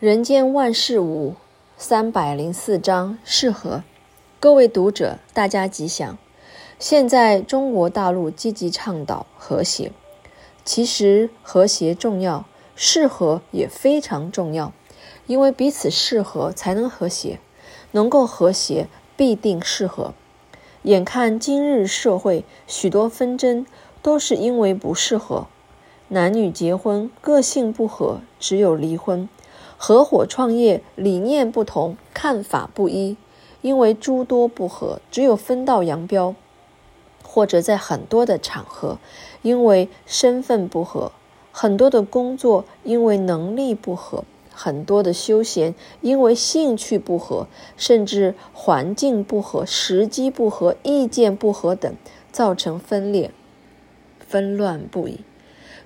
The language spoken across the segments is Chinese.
人间万事五，三百零四章适合。各位读者，大家吉祥。现在中国大陆积极倡导和谐，其实和谐重要，适合也非常重要，因为彼此适合才能和谐，能够和谐必定适合。眼看今日社会许多纷争都是因为不适合，男女结婚个性不合，只有离婚。合伙创业，理念不同，看法不一，因为诸多不合，只有分道扬镳；或者在很多的场合，因为身份不合，很多的工作因为能力不合，很多的休闲因为兴趣不合，甚至环境不合、时机不合、意见不合等，造成分裂、纷乱不已。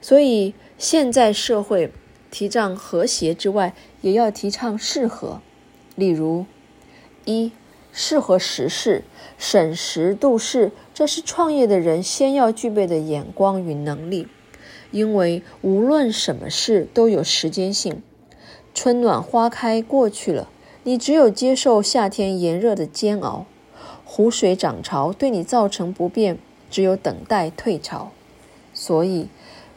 所以现在社会。提倡和谐之外，也要提倡适合。例如，一适合时势，审时度势，这是创业的人先要具备的眼光与能力。因为无论什么事都有时间性，春暖花开过去了，你只有接受夏天炎热的煎熬；湖水涨潮对你造成不便，只有等待退潮。所以，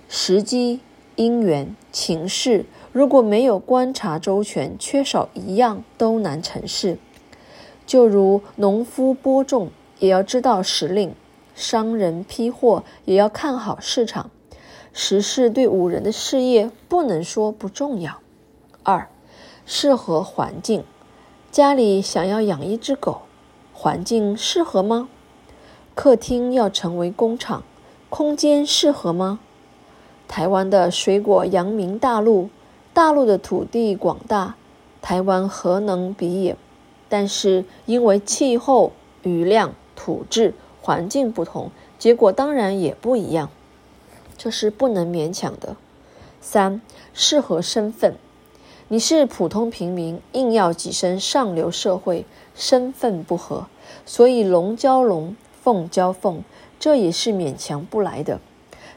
时机。因缘情势，如果没有观察周全，缺少一样都难成事。就如农夫播种，也要知道时令；商人批货，也要看好市场。时势对五人的事业，不能说不重要。二，适合环境。家里想要养一只狗，环境适合吗？客厅要成为工厂，空间适合吗？台湾的水果扬名大陆，大陆的土地广大，台湾何能比也？但是因为气候、雨量、土质、环境不同，结果当然也不一样，这是不能勉强的。三，适合身份，你是普通平民，硬要跻身上流社会，身份不合，所以龙交龙，凤交凤，这也是勉强不来的。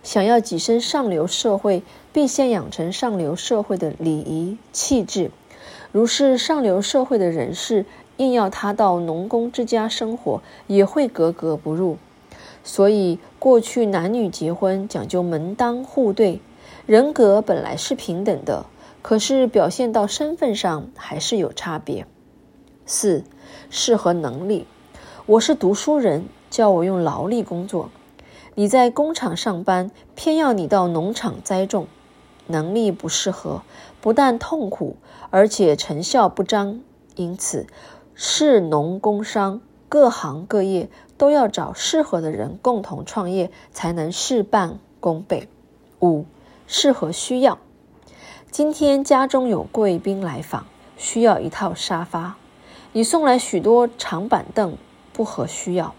想要跻身上流社会，必先养成上流社会的礼仪气质。如是上流社会的人士，硬要他到农工之家生活，也会格格不入。所以过去男女结婚讲究门当户对，人格本来是平等的，可是表现到身份上还是有差别。四，适合能力。我是读书人，叫我用劳力工作。你在工厂上班，偏要你到农场栽种，能力不适合，不但痛苦，而且成效不彰。因此，市农工商各行各业都要找适合的人共同创业，才能事半功倍。五，适合需要。今天家中有贵宾来访，需要一套沙发，你送来许多长板凳，不合需要。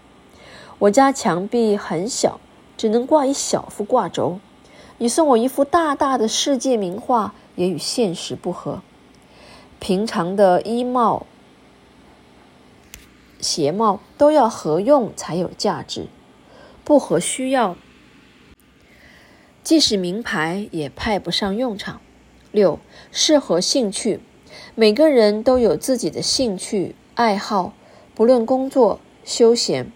我家墙壁很小。只能挂一小幅挂轴，你送我一幅大大的世界名画，也与现实不合。平常的衣帽、鞋帽都要合用才有价值，不合需要，即使名牌也派不上用场。六，适合兴趣，每个人都有自己的兴趣爱好，不论工作休闲。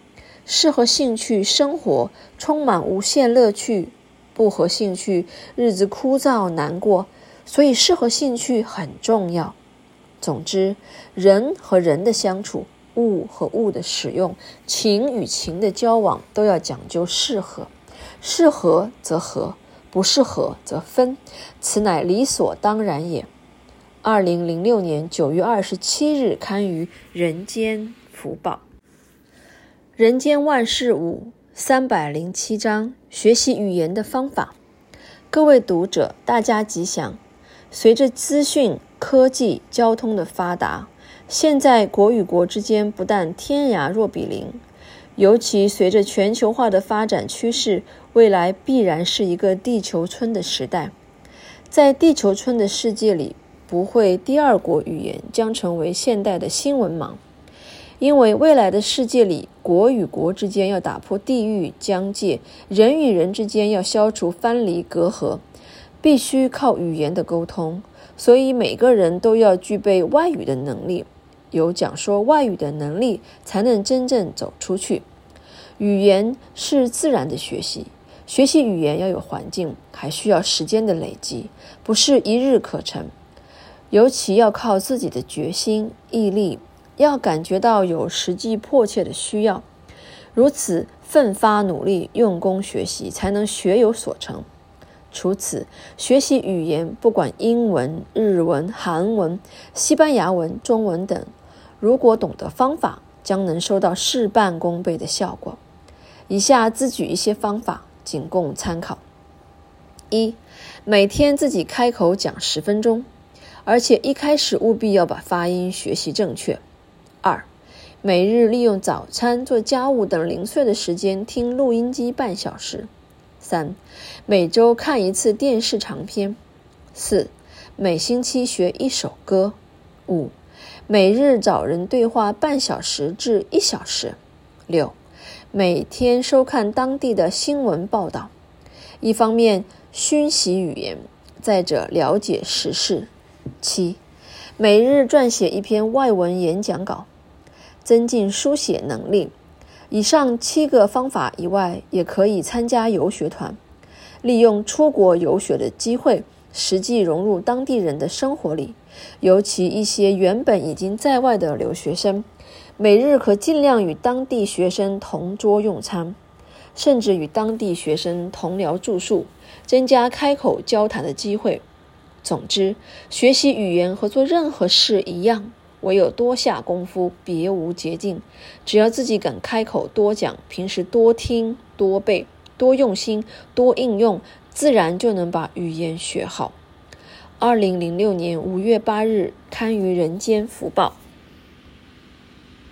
适合兴趣生活，充满无限乐趣；不合兴趣，日子枯燥难过。所以，适合兴趣很重要。总之，人和人的相处，物和物的使用，情与情的交往，都要讲究适合。适合则合，不适合则分，此乃理所当然也。二零零六年九月二十七日刊于《人间福报》。人间万事五三百零七章，学习语言的方法。各位读者，大家吉祥。随着资讯科技、交通的发达，现在国与国之间不但天涯若比邻，尤其随着全球化的发展趋势，未来必然是一个地球村的时代。在地球村的世界里，不会第二国语言将成为现代的新闻盲。因为未来的世界里，国与国之间要打破地域疆界，人与人之间要消除藩篱隔阂，必须靠语言的沟通，所以每个人都要具备外语的能力。有讲说外语的能力，才能真正走出去。语言是自然的学习，学习语言要有环境，还需要时间的累积，不是一日可成。尤其要靠自己的决心、毅力，要感觉到有实际迫切的需要，如此奋发努力、用功学习，才能学有所成。除此，学习语言，不管英文、日文、韩文、西班牙文、中文等，如果懂得方法，将能收到事半功倍的效果。以下自举一些方法，仅供参考：一、每天自己开口讲十分钟，而且一开始务必要把发音学习正确；二、每日利用早餐、做家务等零碎的时间听录音机半小时。三、每周看一次电视长篇。四、每星期学一首歌。五、每日找人对话半小时至一小时。六、每天收看当地的新闻报道，一方面熏习语言，再者了解时事。七、每日撰写一篇外文演讲稿，增进书写能力。以上七个方法以外，也可以参加游学团，利用出国游学的机会，实际融入当地人的生活里。尤其一些原本已经在外的留学生，每日可尽量与当地学生同桌用餐，甚至与当地学生同寮住宿，增加开口交谈的机会。总之，学习语言和做任何事一样。唯有多下功夫，别无捷径。只要自己敢开口多讲，平时多听多背，多用心多应用，自然就能把语言学好。二零零六年五月八日刊于《人间福报》。